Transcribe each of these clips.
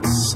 子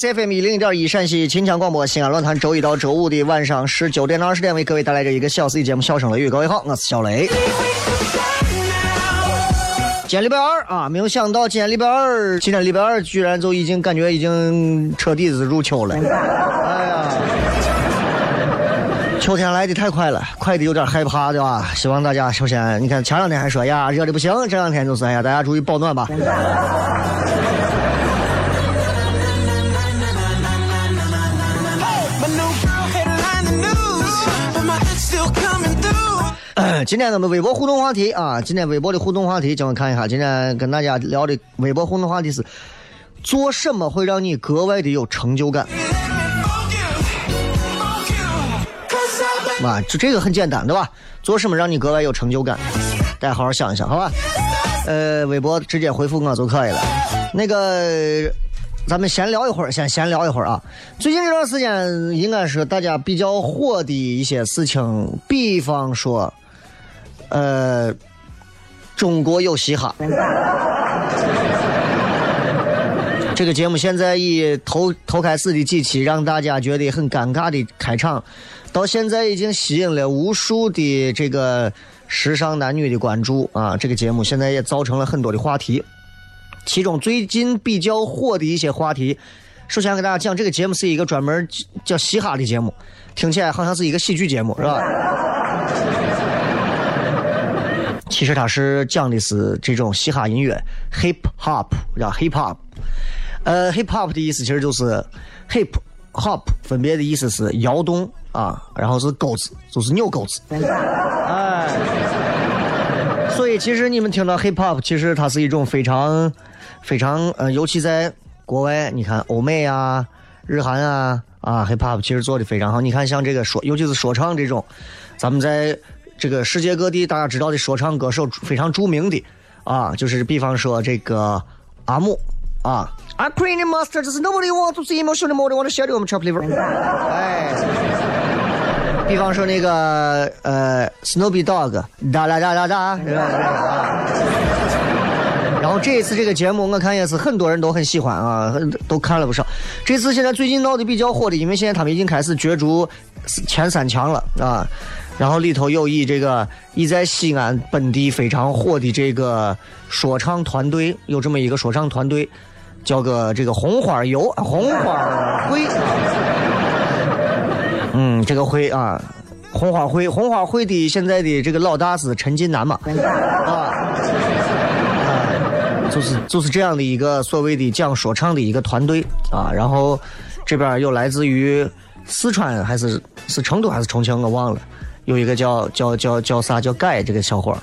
FM 一零一点一陕西秦腔广播西安论坛，周一到周五的晚上十九点到二十点，为各位带来这一个小时的节目《笑声雷雨》。各位好，我是小雷。今天礼拜二啊，没有想到今天礼拜二，今天礼拜二居然就已经感觉已经彻底是入秋了。哎呀，秋天来的太快了，快的有点害怕，对吧？希望大家首先，你看前两天还说呀热的不行，这两天就是哎呀，大家注意保暖吧。今天咱们微博互动话题啊，今天微博的互动话题，叫我看一下。今天跟大家聊的微博互动话题是：做什么会让你格外的有成就感？Fuck you, fuck you, 'cause I've been 啊，就这个很简单，对吧？做什么让你格外有成就感？大家好好想一想，好吧？呃，微博直接回复我就可以了。那个，咱们闲聊一会儿，先闲聊一会儿啊。最近这段时间，应该是大家比较火的一些事情，比方说，呃，中国有嘻哈。这个节目现在以头头开始的几期让大家觉得很尴尬的开场，到现在已经吸引了无数的这个时尚男女的关注啊！这个节目现在也造成了很多的话题，其中最近比较火的一些话题，首先给大家讲，这个节目是一个专门叫嘻哈的节目，听起来好像是一个喜剧节目，是吧？其实它是讲的是这种嘻哈音乐，hip hop，叫 hip hop。呃，hip hop 的意思其实就是 hip hop，分别的意思是摇动啊，然后是钩子，就是扭钩子。哎，所以其实你们听到 hip hop，其实它是一种非常非常呃，尤其在国外，你看欧美啊、日韩啊啊，hip hop 其实做的非常好。你看像这个说，尤其是说唱这种，咱们在这个世界各地大家知道的说唱歌手非常著名的啊，就是比方说这个阿木啊。I pray the master, just nobody want to see emotional more than want to share them chop liver。哎，比方说那个呃，Snoopy Dog，哒啦哒啦哒，是吧？然后这一次这个节目，我看也是很多人都很喜欢啊，都看了不少。这次现在最近闹得比较火的，因为现在他们已经开始角逐前三强了啊。然后里头有以这个以在西安本地非常火的这个说唱团队，有这么一个说唱团队，叫个这个红花油红花会，嗯，这个会啊，红花会红花会的现在的这个老大是陈近南嘛，啊。就是就是这样的一个所谓的讲说唱的一个团队。啊，然后这边有来自于四川还是是成都还是重庆我忘了，有一个叫叫叫叫啥叫盖这个小伙儿，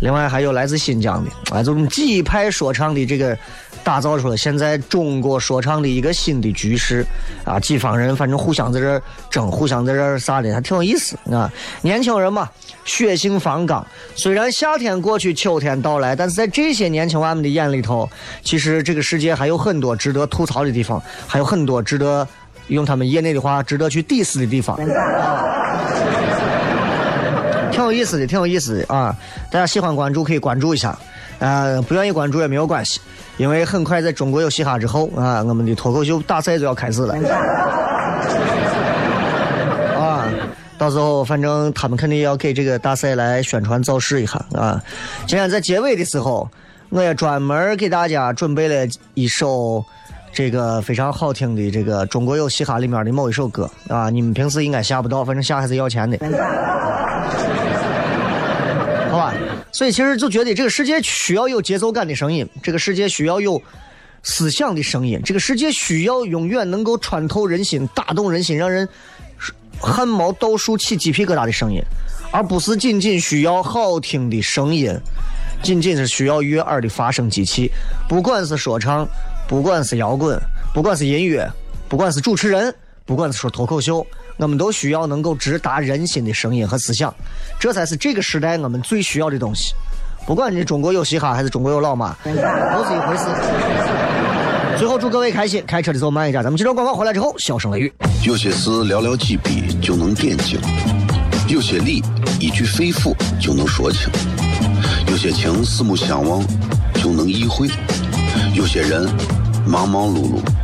另外还有来自新疆的，哎，这种几派说唱的这个打造出了现在中国说唱的一个新的局势啊！几方人反正互相在这争，互相在这啥的，还挺有意思啊！年轻人嘛，血性方刚。虽然夏天过去，秋天到来，但是在这些年轻娃们的眼里头，其实这个世界还有很多值得吐槽的地方，还有很多值得用他们业内的话，值得去 diss 的地方。挺有意思的，挺有意思的啊！大家喜欢关注可以关注一下，呃，不愿意关注也没有关系，因为很快在中国有嘻哈之后啊，我们的脱口秀大赛就要开始了。啊，到时候反正他们肯定要给这个大赛来宣传造势一下啊！今天在结尾的时候，我也专门给大家准备了一首这个非常好听的这个《中国有嘻哈》里面的某一首歌啊，你们平时应该下不到，反正下还是要钱的。所以其实就觉得这个世界需要有节奏感的声音，这个世界需要有思想的声音，这个世界需要永远能够穿透人心、打动人心、让人汗毛倒竖起鸡皮疙瘩的声音，而不是仅仅需要好听的声音，仅仅是需要悦耳的发声机器。不管是说唱，不管是摇滚，不管是音乐，不管是主持人，不管是说脱口秀。我们都需要能够直达人心的声音和思想，这才是这个时代我们最需要的东西。不管你中国有嘻哈还是中国有老马，都是一回事。最后祝各位开心，开车的时候慢一点。咱们接着广告回来之后，笑声雷雨。有些事寥寥几笔就能点睛，有些理一句肺腑就能说清，有些情四目相望就能意会，有些人忙忙碌碌。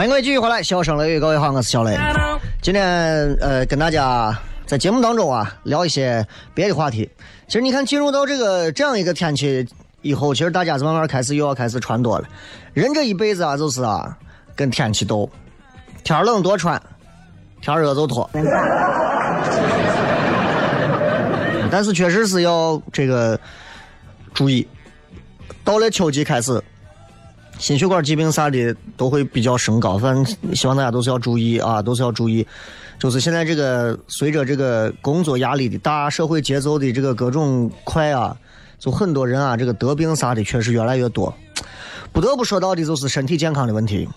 欢迎各位继续回来，笑声雷雨，各位好，我是小雷。今天呃，跟大家在节目当中啊聊一些别的话题。其实你看，进入到这个这样一个天气以后，其实大家是慢慢开始又要开始穿多了。人这一辈子啊，就是啊，跟天气斗，天冷多穿，天热就脱。但是确实是要这个注意，到了秋季开始。心血管疾病啥的都会比较升高，反正希望大家都是要注意啊，都是要注意。就是现在这个随着这个工作压力的大，社会节奏的这个各种快啊，就很多人啊，这个得病啥的确实越来越多。不得不说到的就是身体健康的问题，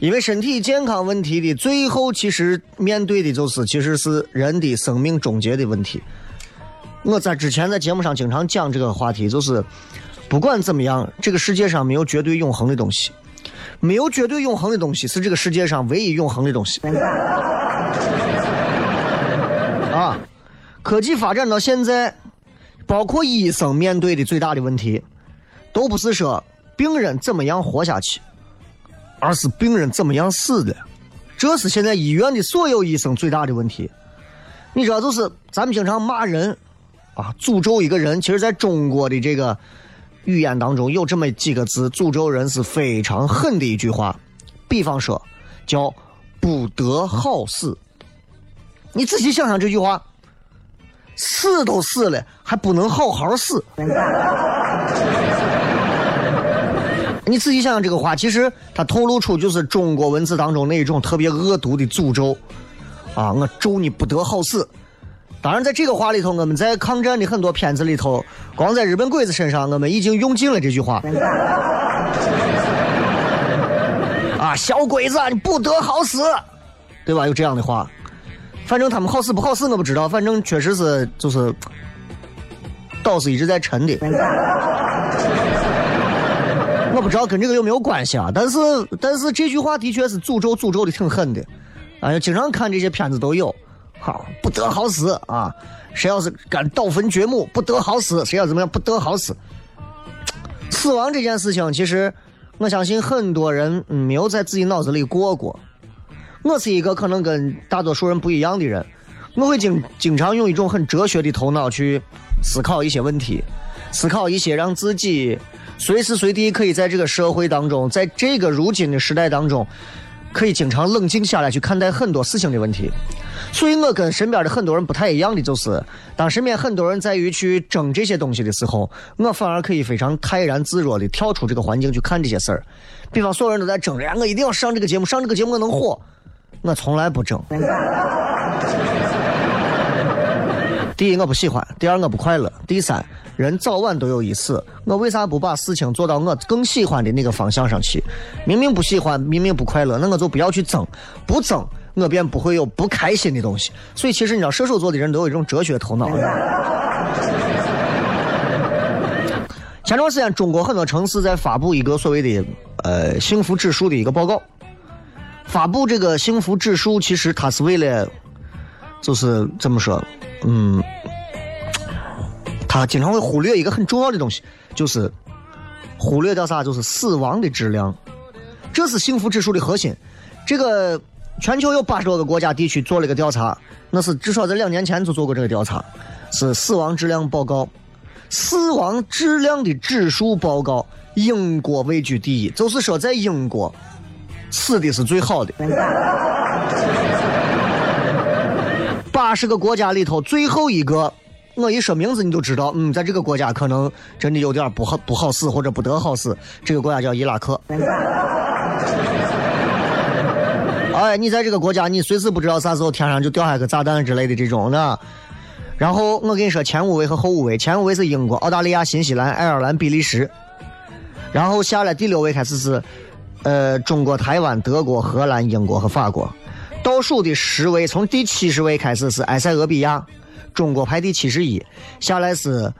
因为身体健康问题的最后，其实面对的就是其实是人的生命终结的问题。我在之前在节目上经常讲这个话题，就是。不管怎么样，这个世界上没有绝对永恒的东西，没有绝对永恒的东西是这个世界上唯一永恒的东西。啊，科技发展到现在，包括医生面对的最大的问题，都不是说病人怎么样活下去，而是病人怎么样死的，这是现在医院的所有医生最大的问题。你知道，就是咱们经常骂人，啊，诅咒一个人，其实在中国的这个。语言当中有这么几个字，诅咒人是非常狠的一句话。比方说，叫“不得好死”。你仔细想想这句话，死都死了，还不能好好死。你仔细想想这个话，其实它透露出就是中国文字当中那一种特别恶毒的诅咒啊！我咒你不得好死。当然，在这个话里头，我们在抗战的很多片子里头，光在日本鬼子身上，我们已经用尽了这句话。啊，小鬼子，你不得好死，对吧？有这样的话，反正他们好死不好死我不知道，反正确实是就是岛是一直在沉的。我不知道跟这个有没有关系啊，但是但是这句话的确是诅咒诅咒的挺狠的，啊，经常看这些片子都有，好不得好死啊，谁要是敢盗坟掘墓不得好死，谁要怎么样不得好死。死亡这件事情，其实我相信很多人没有在自己脑子里过过。我是一个可能跟大多数人不一样的人，我会经经常用一种很哲学的头脑去思考一些问题，思考一些让自己。随时随地可以在这个社会当中，在这个如今的时代当中，可以经常冷静下来去看待很多事情的问题。所以我跟身边的很多人不太一样的就是，当身边很多人在于去争这些东西的时候，我反而可以非常泰然自若的跳出这个环境去看这些事儿。比方所有人都在争着，我一定要上这个节目，上这个节目我能火，我从来不争。第一，我不喜欢；第二，我不快乐；第三。人早晚都有一死，我为啥不把事情做到我更喜欢的那个方向上去？明明不喜欢，明明不快乐，那我就不要去争，不争，我便不会有不开心的东西。所以，其实你知道，射手座的人都有一种哲学头脑。前段时间，中国很多城市在发布一个所谓的呃幸福指数的一个报告。发布这个幸福指数，其实它是为了，就是怎么说，嗯。他经常会忽略一个很重要的东西，就是忽略掉啥？就是死亡的质量，这是幸福指数的核心。这个全球有八十多个国家地区做了一个调查，那是至少在两年前就做过这个调查，是死亡质量报告。死亡质量的指数报告，英国位居第一，就是说在英国死的是最好的。八十个国家里头最后一个。我一说名字，你就知道，嗯，在这个国家可能真的有点不好不好死，或者不得好死。这个国家叫伊拉克。哎，你在这个国家，你随时不知道啥时候天上就掉下个炸弹之类的这种的。然后我跟你说，前五位和后五位，前五位是英国、澳大利亚、新西兰、爱尔兰、比利时。然后下来第六位开始是，呃，中国、台湾、德国、荷兰、英国和法国。倒数的十位，从第七十位开始是埃塞俄比亚。中国排第七十一，下来是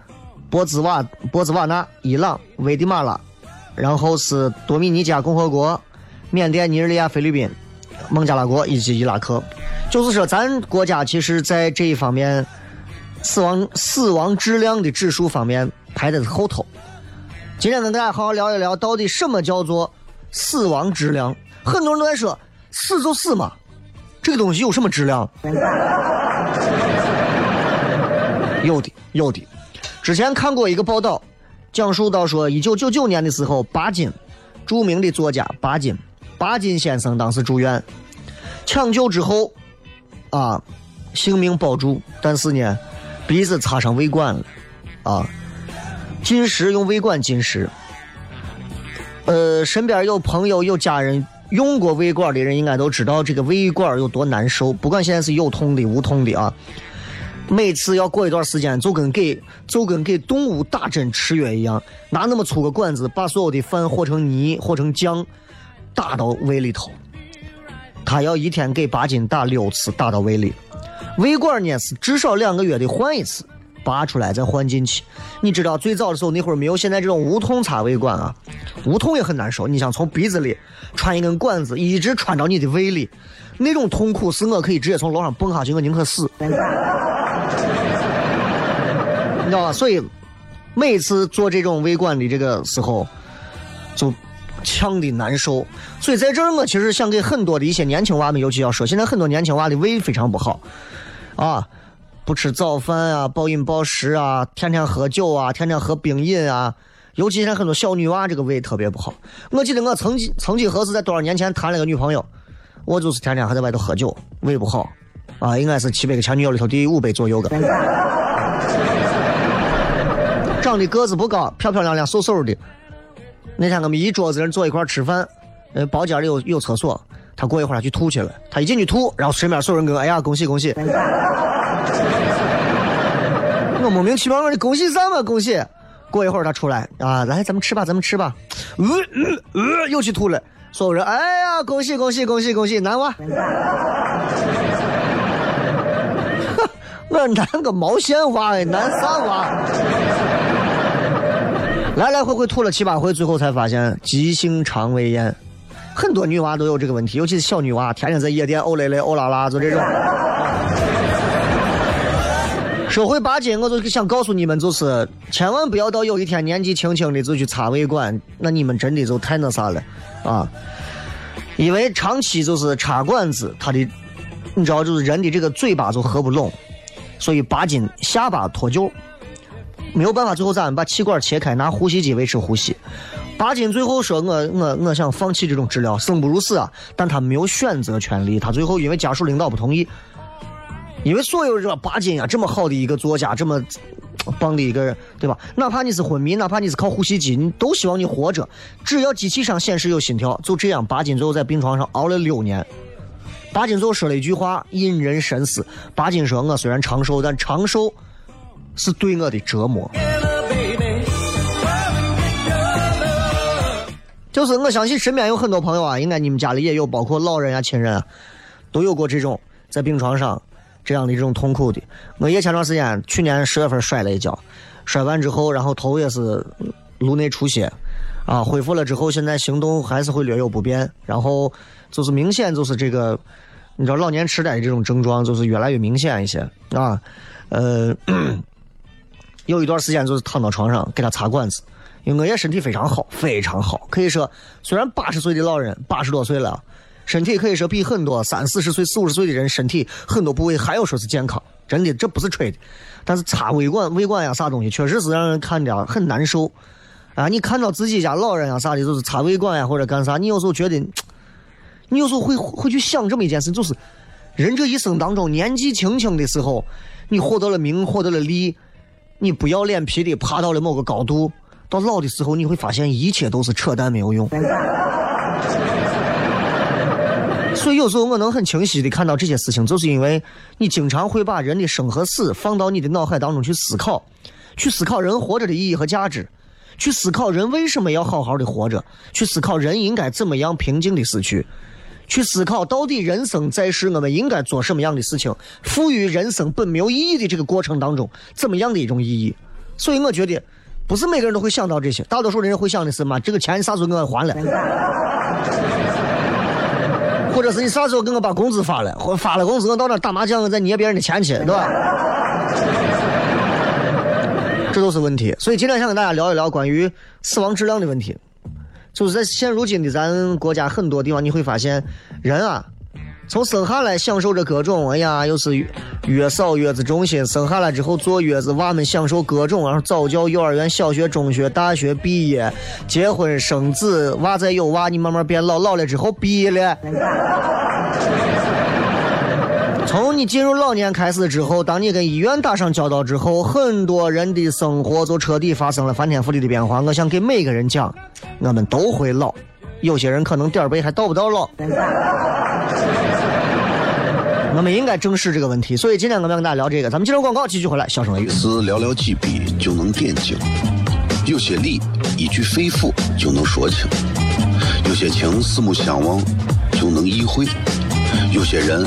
波兹瓦波兹瓦纳、伊朗、危地马拉，然后是多米尼加共和国、缅甸、尼日利亚、菲律宾、孟加拉国以及伊拉克。就是说，咱国家其实在这一方面，死亡死亡质量的指数方面排在后头。今天跟大家好好聊一聊，到底什么叫做死亡质量？很多人都在说，死就死嘛，这个东西有什么质量？有的，有的。之前看过一个报道，讲述到说，一九九九年的时候，巴金，著名的作家巴金，巴金先生当时住院，抢救之后，啊，性命保住，但是呢，鼻子插上胃管了，啊，进食用胃管进食。呃，身边有朋友有家人用过胃管的人，应该都知道这个胃管有多难受，不管现在是有痛的、无痛的啊。每次要过一段时间，就跟给就跟给动物打针吃药一样，拿那么粗个管子把所有的饭和成泥、和成酱，打到胃里头。他要一天给八斤打六次，打到胃里。胃管呢是至少两个月得换一次，拔出来再换进去。你知道最早的时候那会儿没有现在这种无痛插胃管啊，无痛也很难受。你想从鼻子里穿一根管子，一直穿到你的胃里，那种痛苦是我可以直接从楼上蹦下去，我宁可死。你知道吧？所以每次做这种胃管的这个时候，就呛的难受。所以在这儿，我其实想给很多的一些年轻娃们，尤其要说，现在很多年轻娃的胃非常不好啊，不吃早饭啊，暴饮暴食啊，天天喝酒啊，天天喝冰饮啊。尤其现在很多小女娃，这个胃特别不好。我记得我曾经曾几何时，在多少年前谈了个女朋友，我就是天天还在外头喝酒，胃不好。啊，应该是七百个前女友里头第五百左右的。长得个子不高，漂漂亮亮、瘦瘦的。那天我们一桌子人坐一块儿吃饭，呃，包间里有有厕所，他过一会儿他去吐去了，他一进去吐，然后身边所有人跟我哎呀恭喜恭喜，我莫名其妙的恭喜啥嘛恭喜，过一会儿他出来啊，来咱们吃吧咱们吃吧，呃呃呃又去吐了，所有人哎呀恭喜恭喜恭喜恭喜男娃，我男个毛线娃哎，男啥娃？来来回回吐了七八回，最后才发现急性肠胃炎。很多女娃都有这个问题，尤其是小女娃，天天在夜店欧蕾蕾、欧啦啦，就这种。说回八斤，我就想告诉你们，就是千万不要到有一天年纪轻轻的就去插胃管，那你们真的就太那啥了啊！因为长期就是插管子，它的你知道，就是人的这个嘴巴就合不拢，所以八斤下巴脱臼。没有办法，最后咱们把气管切开，拿呼吸机维持呼吸。巴金最后说：“我我我想放弃这种治疗，生不如死啊！”但他没有选择权利，他最后因为家属领导不同意，因为所有这巴金啊，这么好的一个作家，这么棒的一个人，对吧？哪怕你是昏迷，哪怕你是靠呼吸机，你都希望你活着。只要机器上显示有心跳，就这样，巴金最后在病床上熬了六年。巴金最后说了一句话，引人深思。巴金说：“我虽然长寿，但长寿。”是对我的折磨，就是我相信身边有很多朋友啊，应该你们家里也有，包括老人啊、亲人啊，都有过这种在病床上这样的这种痛苦的。我也前段时间去年十月份摔了一跤，摔完之后，然后头也是颅内出血，啊，恢复了之后，现在行动还是会略有不便，然后就是明显就是这个，你知道老年痴呆的这种症状就是越来越明显一些啊，呃。有一段时间就是躺到床上给他插管子，因为我爷身体非常好，非常好，可以说虽然八十岁的老人八十多岁了，身体可以说比很多三四十岁、四五十岁的人身体很多部位还要说是健康，真的这不是吹的。但是插胃管、胃管呀啥东西，确实是让人看着很难受啊！你看到自己家老人呀啥的，就是插胃管呀或者干啥，你有时候觉得，你有时候会会去想这么一件事，就是人这一生当中年纪轻轻的时候，你获得了名，获得了利。你不要脸皮的爬到了某个高度，到老的时候你会发现一切都是扯淡，没有用。所以有时候我能很清晰的看到这些事情，就是因为你经常会把人的生和死放到你的脑海当中去思考，去思考人活着的意义和价值，去思考人为什么要好好的活着，去思考人应该怎么样平静的死去。去思考到底人生在世，我们应该做什么样的事情？赋予人生本没有意义的这个过程当中，怎么样的一种意义？所以我觉得，不是每个人都会想到这些，大多数的人会想的是嘛，这个钱啥时候给我还了？或者是你啥时候给我把工资发了？或发了工资我到那打麻将，我再捏别人的钱去，对吧？这都是问题。所以今天想跟大家聊一聊关于死亡质量的问题。就是在现如今的咱国家很多地方，你会发现人啊，从生下来享受着各种，哎呀，又是月嫂、月子中心，生下来之后坐月子，娃们享受各种，然后早教、幼儿园、小学、中学、大学毕业，结婚生子，娃再有娃，你慢慢变老，老了之后毕业了。从你进入老年开始之后，当你跟医院打上交道之后，很多人的生活就彻底发生了翻天覆地的变化。我想给每个人讲，我们都会老，有些人可能点儿背还到不到老。我们应该正视这个问题，所以今天我们要跟大家聊这个。咱们接着广告，继续回来，小声雷雨。是寥寥几笔就能点睛，有些理一句肺腑就能说清，有些情四目相望就能意会，有些人。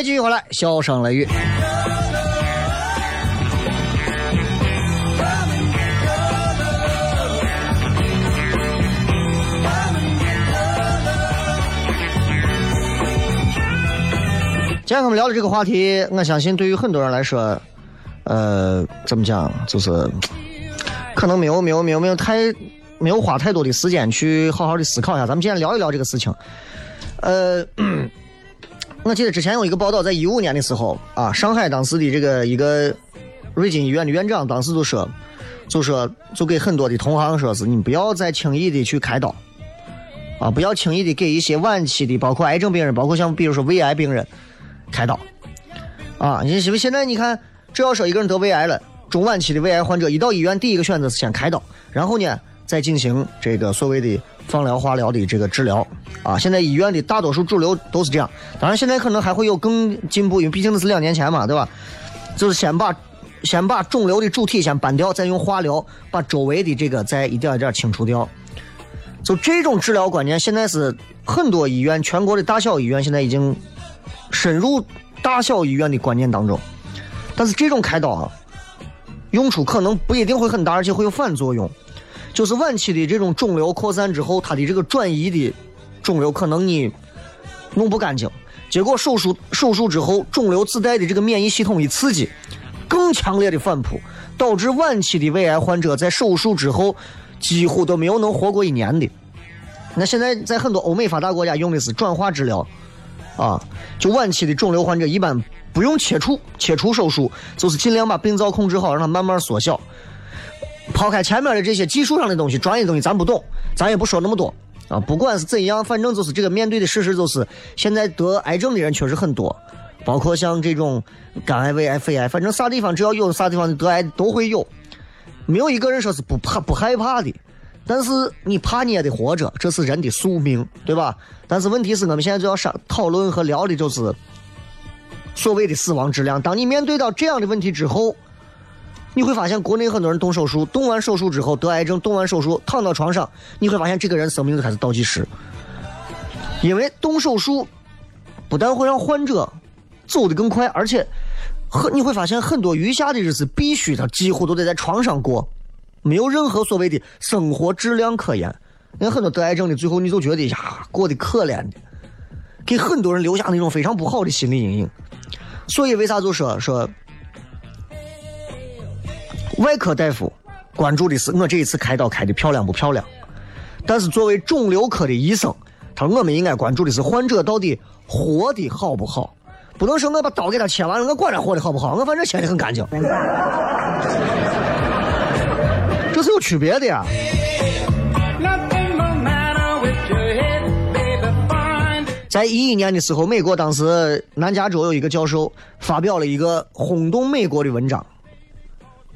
位继续回来，笑声雷雨。今天我们聊的这个话题，我相信对于很多人来说，呃，怎么讲，就是可能没有没有没有没有太没有花太多的时间去好好的思考一下。咱们今天聊一聊这个事情，呃。我记得之前有一个报道，在一五年的时候啊，上海当时的这个一个瑞金医院的院长当时就说，就说就给很多的同行说是，你不要再轻易的去开刀，啊，不要轻易的给一些晚期的，包括癌症病人，包括像比如说胃癌病人开刀，啊，你因为现在你看，只要说一个人得胃癌了，中晚期的胃癌患者一到医院，第一个选择是先开刀，然后呢再进行这个所谓的。放疗、化疗的这个治疗啊，现在医院的大多数主流都是这样。当然，现在可能还会有更进步，因为毕竟那是两年前嘛，对吧？就是先把 先把肿瘤的主体先搬掉，再用化疗把周围的这个再一点一点清除掉。就这种治疗观念，现在是很多医院、全国的大小医院现在已经深入大小医院的观念当中。但是这种开刀啊，用处可能不一定会很大，而且会有反作用。就是晚期的这种肿瘤扩散之后，它的这个转移的肿瘤可能你弄不干净，结果手术手术之后，肿瘤自带的这个免疫系统一刺激，更强烈的反扑，导致晚期的胃癌患者在手术之后几乎都没有能活过一年的。那现在在很多欧美发达国家用的是转化治疗，啊，就晚期的肿瘤患者一般不用切除，切除手术就是尽量把病灶控制好，让它慢慢缩小。抛开前面的这些技术上的东西，专业东西咱不懂，咱也不说那么多啊。不管是怎样，反正就是这个面对的事实就是，现在得癌症的人确实很多，包括像这种肝癌、胃癌、肺癌，反正啥地方只要有啥地方得癌都会有，没有一个人说是不怕不害怕的。但是你怕你也得活着，这是人的宿命，对吧？但是问题是我们现在就要上讨论和聊的就是所谓的死亡质量。当你面对到这样的问题之后。你会发现，国内很多人动手术，动完手术之后得癌症，动完手术躺到床上，你会发现这个人生命就开始倒计时。因为动手术不但会让患者走得更快，而且很你会发现很多余下的日子必须他几乎都得在床上过，没有任何所谓的生活质量可言。你看很多得癌症的，最后你就觉得呀，过得可怜的，给很多人留下那种非常不好的心理阴影。所以为啥就说说？外科大夫关注的是我这一次开刀开的漂亮不漂亮，但是作为肿瘤科的医生，他说我们应该关注的是患者到底活的好不好，不能说我把刀给他切完了，我管他活的好不好，我反正切的很干净，这是有区别的呀。在一一年的时候，美国当时南加州有一个教授发表了一个轰动美国的文章，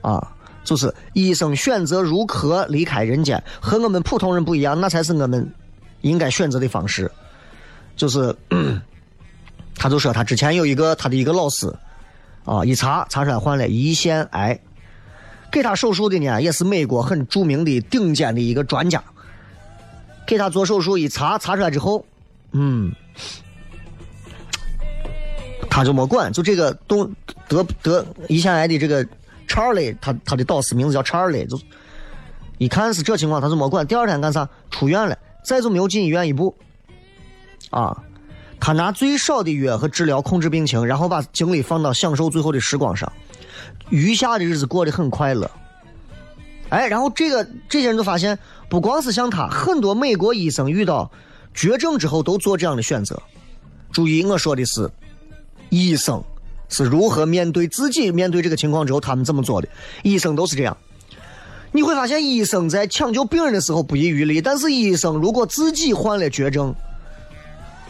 啊。就是医生选择如何离开人间，和我们普通人不一样，那才是我们应该选择的方式。就是，他就说他之前有一个他的一个老师，啊，一查查出来患了胰腺癌，给他手术的呢也是美国很著名的顶尖的一个专家，给他做手术一查查出来之后，嗯，他就没管，就这个东得得胰腺癌的这个查尔雷，他他的导师名字叫查尔雷，就一看是这情况，他就没管。第二天干啥？出院了，再就没有进医院一步。啊，他拿最少的药和治疗控制病情，然后把精力放到享受最后的时光上，余下的日子过得很快乐。哎，然后这个这些人都发现，不光是像他，很多美国医生遇到绝症之后都做这样的选择。注意，我说的是医生是如何面对自己面对这个情况之后，他们怎么做的。医生都是这样。你会发现，医生在抢救病人的时候不遗余力，但是医生如果自己患了绝症，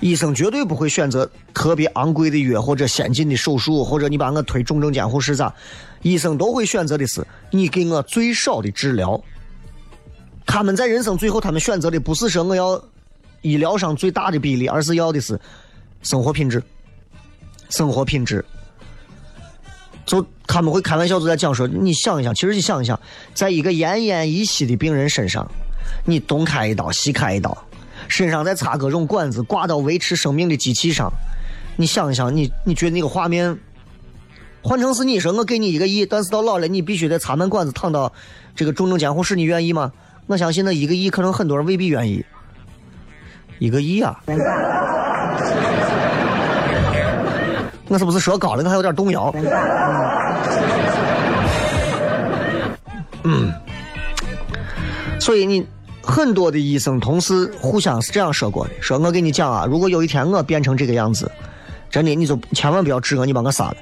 医生绝对不会选择特别昂贵的药或者先进的手术，或者你把我推重症监护室咋？医生都会选择的是你给我最少的治疗。他们在人生最后，他们选择的不是说我要医疗上最大的比例，而是要的是生活品质。生活品质，就他们会开玩笑就在讲说，你想一想，其实你想一想，在一个奄奄一息的病人身上，你东开一刀，西开一刀。身上再插各种管子，挂到维持生命的机器上，你想一想，你你觉得那个画面，换成是你说我给你一个亿，但是到老了你必须得插满管子躺到这个重症监护室，你愿意吗？我相信那一个亿可能很多人未必愿意。一个亿啊！我是不是说高了？我还有点动摇。嗯，所以你。很多的医生同事互相是这样说过的：说我跟你讲啊，如果有一天我变成这个样子，真的你就千万不要治我，你把我杀了。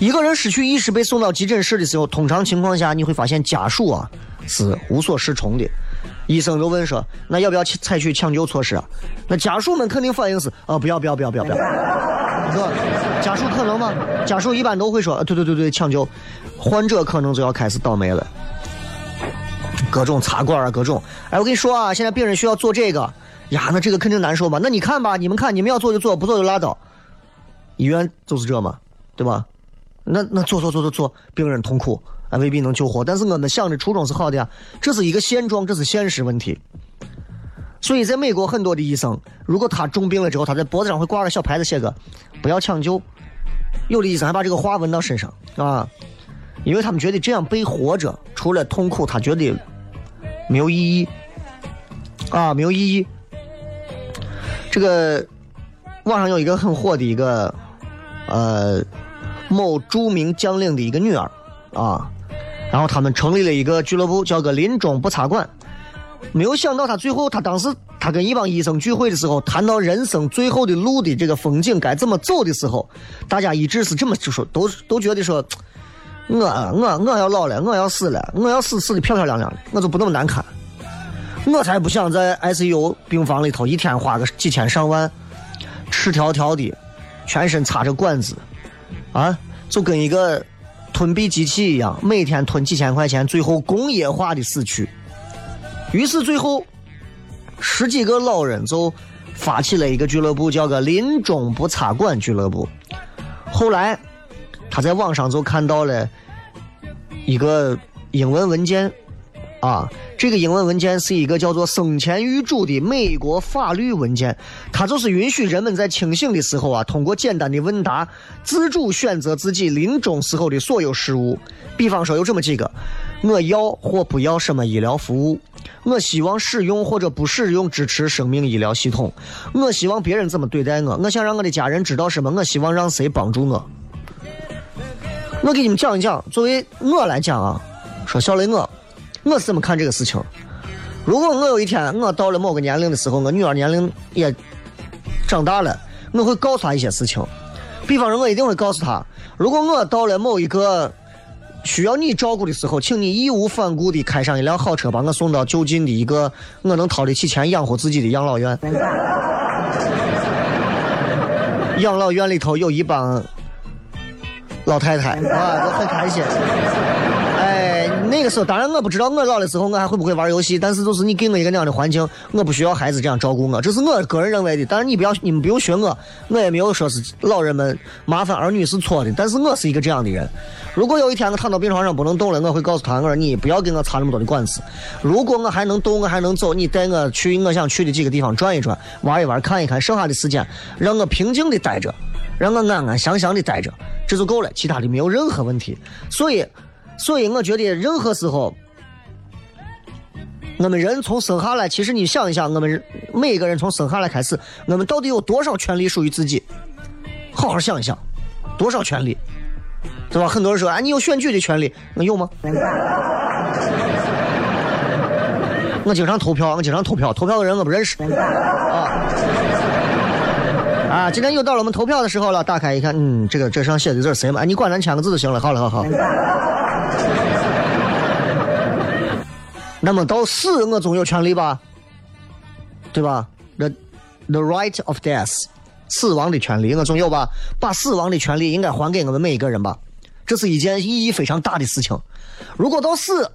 一个人失去意识被送到急诊室的时候，通常情况下你会发现家属啊是无所适从的。医生就问说：那要不要采取抢救措施啊？那家属们肯定反应是：啊，不要不要不要不要不要。说家属可能吗？家属一般都会说：对对对对，抢救。患者可能就要开始倒霉了。各种插管啊，各种。哎，我跟你说啊，现在病人需要做这个呀，那这个肯定难受嘛。那你看吧，你们看，你们要做就做，不做就拉倒。医院就是这嘛，对吧？那那做做做做做，病人痛苦，啊，未必能救活。但是我们想的初衷是好的呀，这是一个现状，这是现实问题。所以在美国，很多的医生，如果他重病了之后，他在脖子上会挂个小牌子，写个“不要抢救”。有的医生还把这个话纹到身上，啊，因为他们觉得这样被活着，除了痛苦，他觉得。没有意义啊，没有意义。这个网上有一个很火的一个呃某著名将领的一个女儿啊，然后他们成立了一个俱乐部，叫个临终不插管。没有想到他最后，他当时他跟一帮医生聚会的时候，谈到人生最后的路的这个风景该怎么走的时候，大家一致是这么就说，都都觉得说。我我我要老了，我要死了，我要死死的漂漂亮亮的，我就不那么难看。我才不想在 ICU 病房里头一天花个几千上万，赤条条的，全身插着管子，啊，就跟一个吞币机器一样，每天吞几千块钱，最后工业化的死去。于是最后，十几个老人就发起了一个俱乐部，叫个“临终不插管俱乐部”。后来。他在网上就看到了一个英文文件，啊，这个英文文件是一个叫做“生前预嘱”的美国法律文件，它就是允许人们在清醒的时候啊，通过简单的问答，自主选择自己临终时候的所有事务。比方说有这么几个：我要或不要什么医疗服务；我希望使用或者不使用支持生命医疗系统；我希望别人怎么对待我；我想让我的家人知道什么；我希望让谁帮助我。我给你们讲一讲，作为我来讲啊，说小雷我，我是怎么看这个事情。如果我有一天我到了某个年龄的时候，我女儿年龄也长大了，我会告诉她一些事情。比方说，我一定会告诉她，如果我到了某一个需要你照顾的时候，请你义无反顾地开上一辆好车，把我送到就近的一个我能掏得起钱养活自己的养老院。养老院里头有一帮。老太太啊，都很开心。那个时候，当然我不知道我老的时候我还会不会玩游戏，但是就是你给我一个那样的环境，我不需要孩子这样照顾我，这是我个人认为的。但是你不要，你们不用学我，我也没有说是老人们麻烦儿女是错的，但是我是一个这样的人。如果有一天我躺到病床上不能动了，我会告诉他，我说你不要给我插那么多的管子。如果我还能动，我还能走，你带我去我想去的几个地方转一转、玩一玩、看一看，剩下的时间让我平静的待着，让我安安详详的待着，这就够了，其他的没有任何问题。所以，所以我觉得任何时候，我们人从生下来，其实你想一想，我们每一个人从生下来开始，我们到底有多少权利属于自己？好好想一想，多少权利？对吧？很多人说，啊，你有选举的权利，我有吗？我经常投票，我经常投票，投票的人我不认识。啊啊！今天又到了我们投票的时候了，打开一看，嗯，这个这上写的字谁嘛？哎，你管咱签个字就行了。好了，好好。那么到死，我总有权利吧？对吧？The the right of death，死亡的权利，我总有吧？把死亡的权利应该还给我们每一个人吧？这是一件意义非常大的事情。如果到死，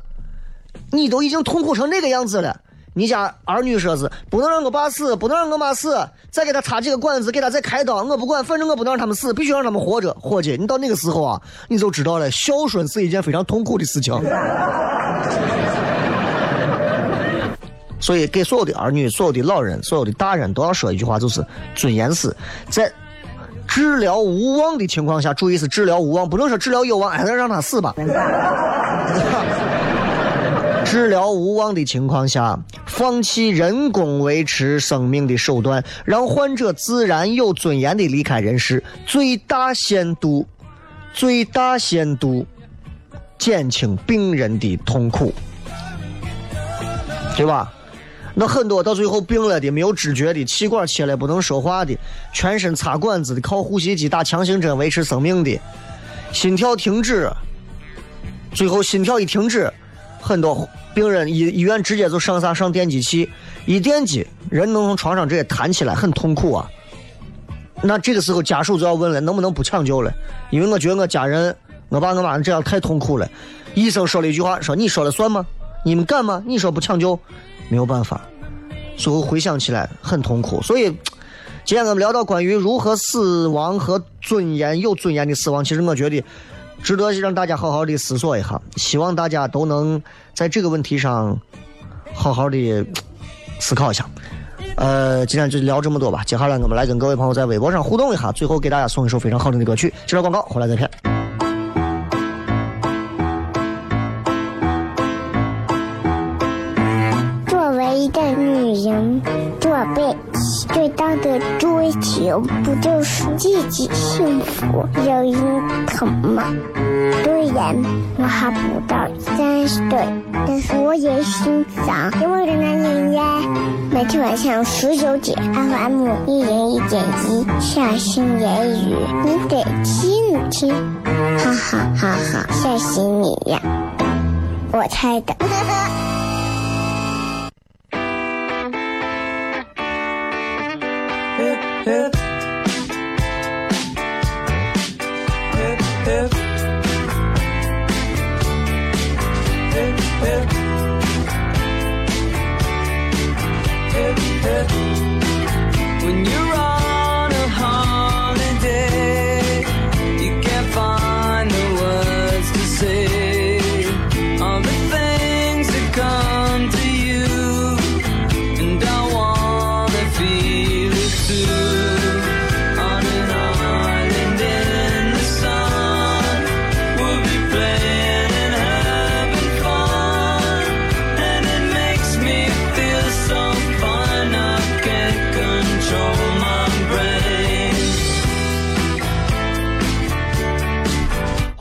你都已经痛苦成那个样子了，你家儿女说是不能让我爸死，不能让我妈死，再给他插几个管子，给他再开刀，我不管，反正我不能让他们死，必须让他们活着。伙计，你到那个时候啊，你就知道了，孝顺是一件非常痛苦的事情。所以，给所有的儿女、所有的老人、所有的大人都要说一句话，就是尊严死，在治疗无望的情况下，注意是治疗无望，不能说治疗有望，还是让他死吧。治疗无望的情况下，放弃人工维持生命的手段，让患者自然有尊严的离开人世，最大限度、最大限度减轻病人的痛苦，对吧？那很多到最后病了的、没有知觉的、气管切了不能说话的、全身插管子的、靠呼吸机打强心针维持生命的、心跳停止，最后心跳一停止，很多病人医医院直接就上啥上电击器，一电击人能从床上直接弹起来，很痛苦啊。那这个时候家属就要问了，能不能不抢救了？因为我觉得我家人、我爸我妈这样太痛苦了。医生说了一句话，说你说了算吗？你们敢吗？你说不抢救？没有办法，最后回想起来很痛苦。所以，今天我们聊到关于如何死亡和尊严、有尊严的死亡，其实我觉得值得让大家好好的思索一下。希望大家都能在这个问题上好好的思考一下。呃，今天就聊这么多吧。接下来我们来跟各位朋友在微博上互动一下，最后给大家送一首非常好听的歌曲。接着广告，回来再片。不就是自己幸福、有人疼吗？虽然我还不到三十岁，但是我也心脏因为的男人呀。每天晚上十九点，FM 一人一点一，下心言语，你得听听，哈哈哈哈，吓死你呀！我猜的。Yeah.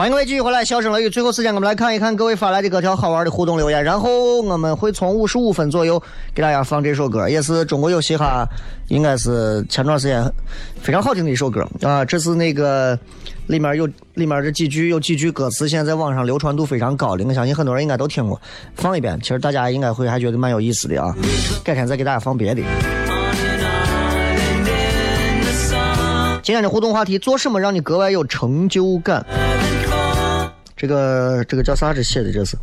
欢迎各位继续回来，笑声雷雨。最后时间，我们来看一看各位发来的各条好玩的互动留言，然后我们会从五十五分左右给大家放这首歌，也是中国有嘻哈，应该是前段时间非常好听的一首歌啊。这是那个里面有里面这几句有几句歌词，现在在网上流传度非常高的，我相信很多人应该都听过。放一遍，其实大家应该会还觉得蛮有意思的啊。改天再给大家放别的。今天的互动话题：做什么让你格外有成就感？这个这个叫啥？这写的这是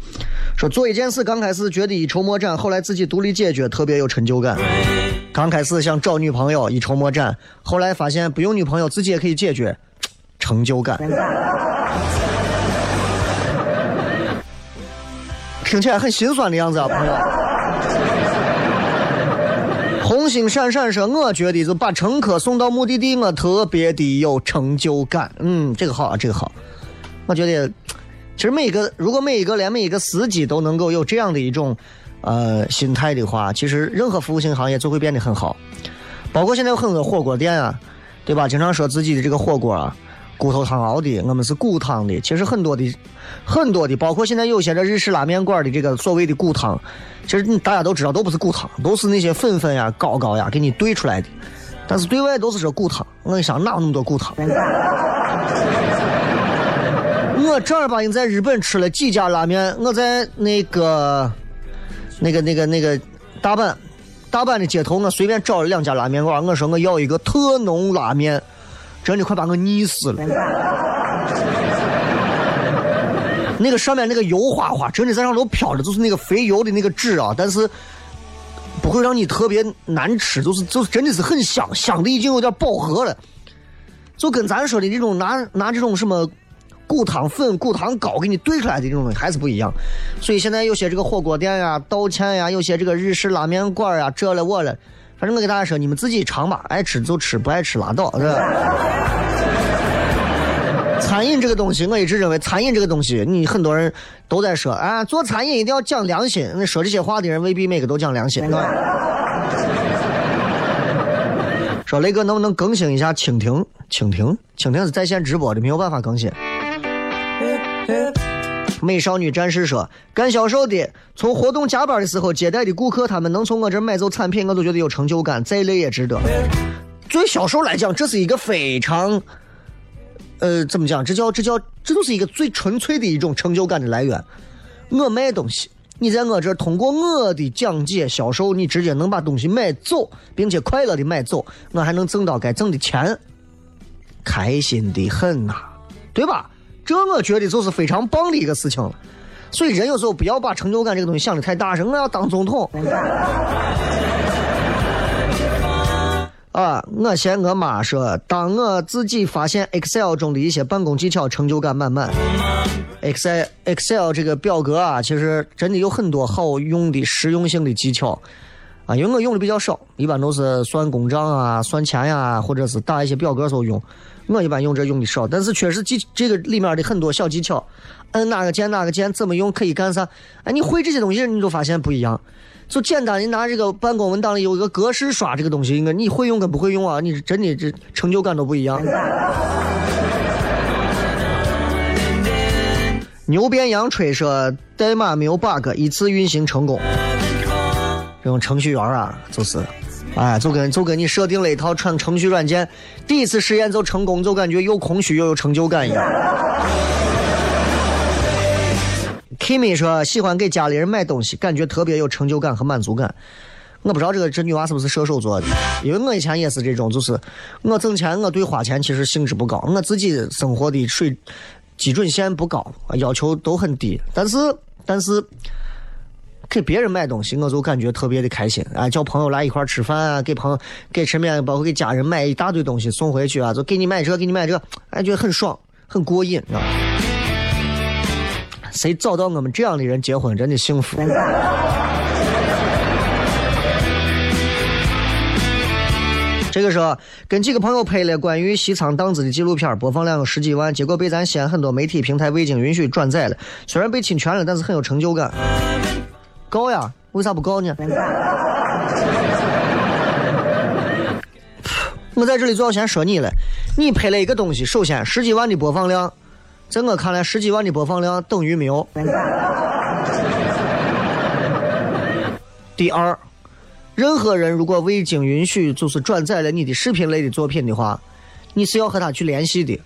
说做一件事，刚开始觉得一筹莫展，后来自己独立解决，特别有成就感。刚开始想找女朋友，一筹莫展，后来发现不用女朋友，自己也可以解决，成就感。听起来很心酸的样子啊，朋友。红星闪闪说：“我觉得就把乘客送到目的地，我特别的有成就感。”嗯，这个好啊，这个好。我觉得，其实每一个，如果每一个连每一个司机都能够有这样的一种呃心态的话，其实任何服务性行业就会变得很好。包括现在有很多火锅店啊，对吧？经常说自己的这个火锅啊，骨头汤熬的，我们是骨汤的。其实很多的很多的，包括现在有些这日式拉面馆的这个所谓的骨汤，其实大家都知道都不是骨汤，都是那些粉粉呀、膏膏呀给你兑出来的。但是对外都是说骨汤，我一想哪有那么多骨汤？我正儿八经在日本吃了几家拉面，我在那个、那个、那个、那个大阪，大阪的街头，我随便找了两家拉面馆，我说我要一个特浓拉面，真的快把我腻死了。那个上面那个油花花，真的在上头飘着，就是那个肥油的那个汁啊，但是不会让你特别难吃，就是就是真的是很香，香的已经有点饱和了，就跟咱说的这种拿拿这种什么骨汤粉、骨汤膏给你兑出来的这种东西还是不一样。所以现在有些这个火锅店呀、道歉呀，有些这个日式拉面馆呀，这了我了，反正我给大家说，你们自己尝吧，爱吃就吃，不爱吃拉倒，是吧？餐饮这个东西，我一直认为餐饮这个东西，你很多人都在说啊，做餐饮一定要讲良心。那说这些话的人未必每个都讲良心。说雷哥能不能更新一下蜻蜓？蜻蜓，蜻蜓是在线直播的，没有办法更新。美少女战士说，干销售的从活动加班的时候接待的顾客，他们能从我这儿买走产品，我都觉得有成就感，再累也值得。对销售来讲，这是一个非常。呃，怎么讲？这叫这叫这就是一个最纯粹的一种成就感的来源。我卖东西，你在我这儿通过我的讲解销售，你直接能把东西买走，并且快乐的买走，我还能挣到该挣的钱，开心的很呐，对吧？这我觉得就是非常棒的一个事情了。所以人有时候不要把成就感这个东西想的太大，声，我要当总统。啊！我嫌我妈说，当我自己发现 Excel 中的一些办公技巧，成就感满满。Excel Excel 这个表格啊，其实真的有很多好用的实用性的技巧啊。因为我用的比较少，一般都是算公账啊、算钱呀，或者是打一些表格时候用。我一般用这用的少，但是确实技这个里面的很多小技巧，摁哪个键哪个键怎么用可以干啥？哎，你会这些东西，你就发现不一样。就简单的拿这个办公文档里有一个格式刷这个东西，应该你会用跟不会用啊，你真的这成就感都不一样。牛鞭羊吹说代码没有 bug，一次运行成功。这种程序员啊，就是，哎，就跟就跟你设定了一套程程序软件，第一次实验就成功，就感觉又空虚又有成就感一样。Kimi 说喜欢给家里人买东西，感觉特别有成就感和满足感。我不知道这个这女娃是不是射手座的，因为我以前也是这种，就是我挣钱，我对花钱其实兴致不高，我自己生活的水基准线不高，要求都很低。但是但是给别人买东西，我就感觉特别的开心啊！叫朋友来一块吃饭啊，给朋友给身边包括给家人买一大堆东西送回去啊，就给你买这给你买这，哎，觉得很爽，很过瘾啊。谁找到我们这样的人结婚，真的幸福。这个时候跟几个朋友拍了关于西仓档子的纪录片，播放量有十几万，结果被咱西安很多媒体平台未经允许转载了。虽然被侵权了，但是很有成就感。告呀？为啥不告呢？我在这里就要先说你了，你拍了一个东西，首先十几万的播放量。在我看来，十几万的播放量等于没有。第二，任何人如果未经允许就是转载了你的视频类的作品的话，你是要和他去联系的，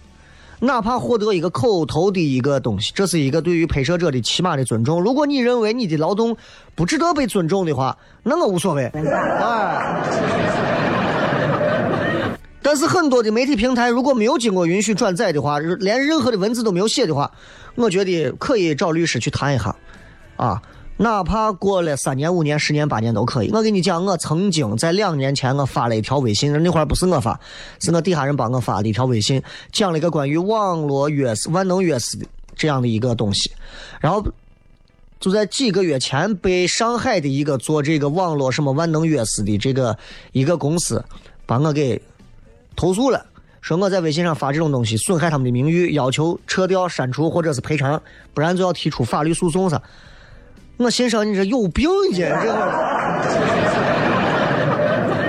哪怕获得一个口头的一个东西，这是一个对于拍摄者的起码的尊重。如果你认为你的劳动不值得被尊重的话，那我无所谓。哎。但是很多的媒体平台如果没有经过允许转载的话，连任何的文字都没有写的话，我觉得可以找律师去谈一下，啊，哪怕过了三年、五年、十年、八年都可以。我跟你讲，我曾经在两年前我发了一条微信，那会儿不是我发，是我底下人帮我发的一条微信，讲了一个关于网络约式、万能约式的这样的一个东西，然后。就在几个月前，被上海的一个做这个网络什么万能约式的这个一个公司，把我给投诉了，说我在微信上发这种东西损害他们的名誉，要求撤掉、删除或者是赔偿，不然就要提出法律诉讼啥。我心说你这有病这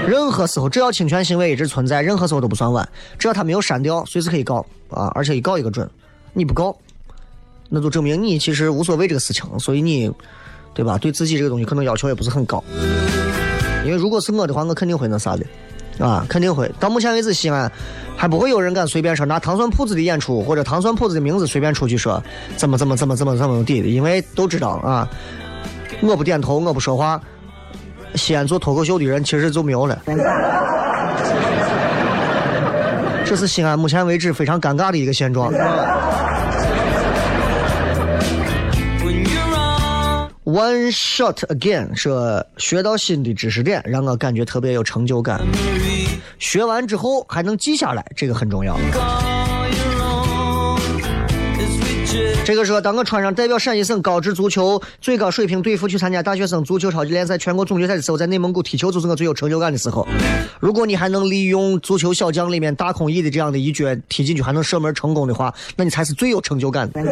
任何时候只要侵权行为一直存在，任何时候都不算晚，只要他没有删掉，随时可以告啊，而且一告一个准，你不告。那就证明你其实无所谓这个事情，所以你，对吧？对自己这个东西可能要求也不是很高。因为如果是我的话，我肯定会那啥的，啊，肯定会。到目前为止，西安还不会有人敢随便说拿糖蒜铺子的演出或者糖蒜铺子的名字随便出去说怎么怎么怎么怎么怎么地的，因为都知道啊，我不点头，我不说话，西安做脱口秀的人其实就没有了。这是西安目前为止非常尴尬的一个现状。One shot again，说学到新的知识点，让我感觉特别有成就感。学完之后还能记下来，这个很重要。这个说，当我穿上代表陕西省高职足球最高水平队服去参加大学生足球超级联赛全国总决赛的时候，在内蒙古踢球就是我最有成就感的时候。如果你还能利用足球小将里面大空翼的这样的一脚踢进去，还能射门成功的话，那你才是最有成就感的。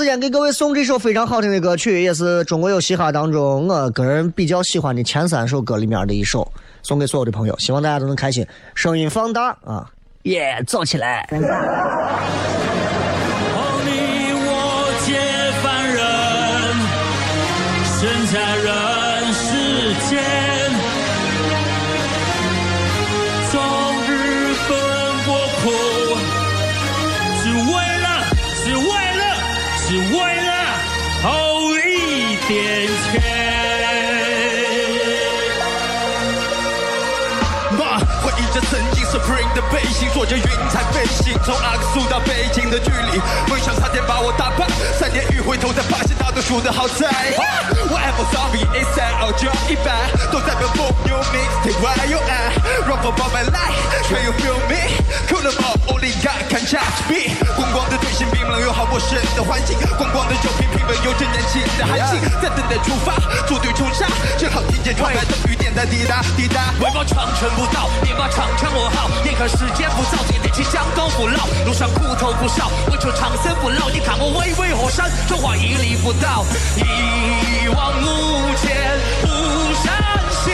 时间给各位送这首非常好听的歌曲，也是中国有嘻哈当中我个人比较喜欢的前三首歌里面的一首，送给所有的朋友，希望大家都能开心。声音放大啊，耶，走起来！的背心，坐着云彩飞行，从阿克苏到北京的距离，梦想差点把我打败，三年一回头才发现大多数的好在。Whatever zombie inside or drop 一百，都代表 boom new mixtape where you at? Run for my life, can you feel me? Cool them up, only God can catch me。光光的队形，冰冷又好陌生的环境，光光的酒瓶，平稳有着年轻的寒气，在等待出发，组队冲杀，正好听见窗外的雨点在滴答滴答。为报长城不倒，别把长城我好。可时间不早，点点起江东不老，路上苦头不少，为求长生不老。你看我巍巍河山，中华屹立不倒，一往无前不山心，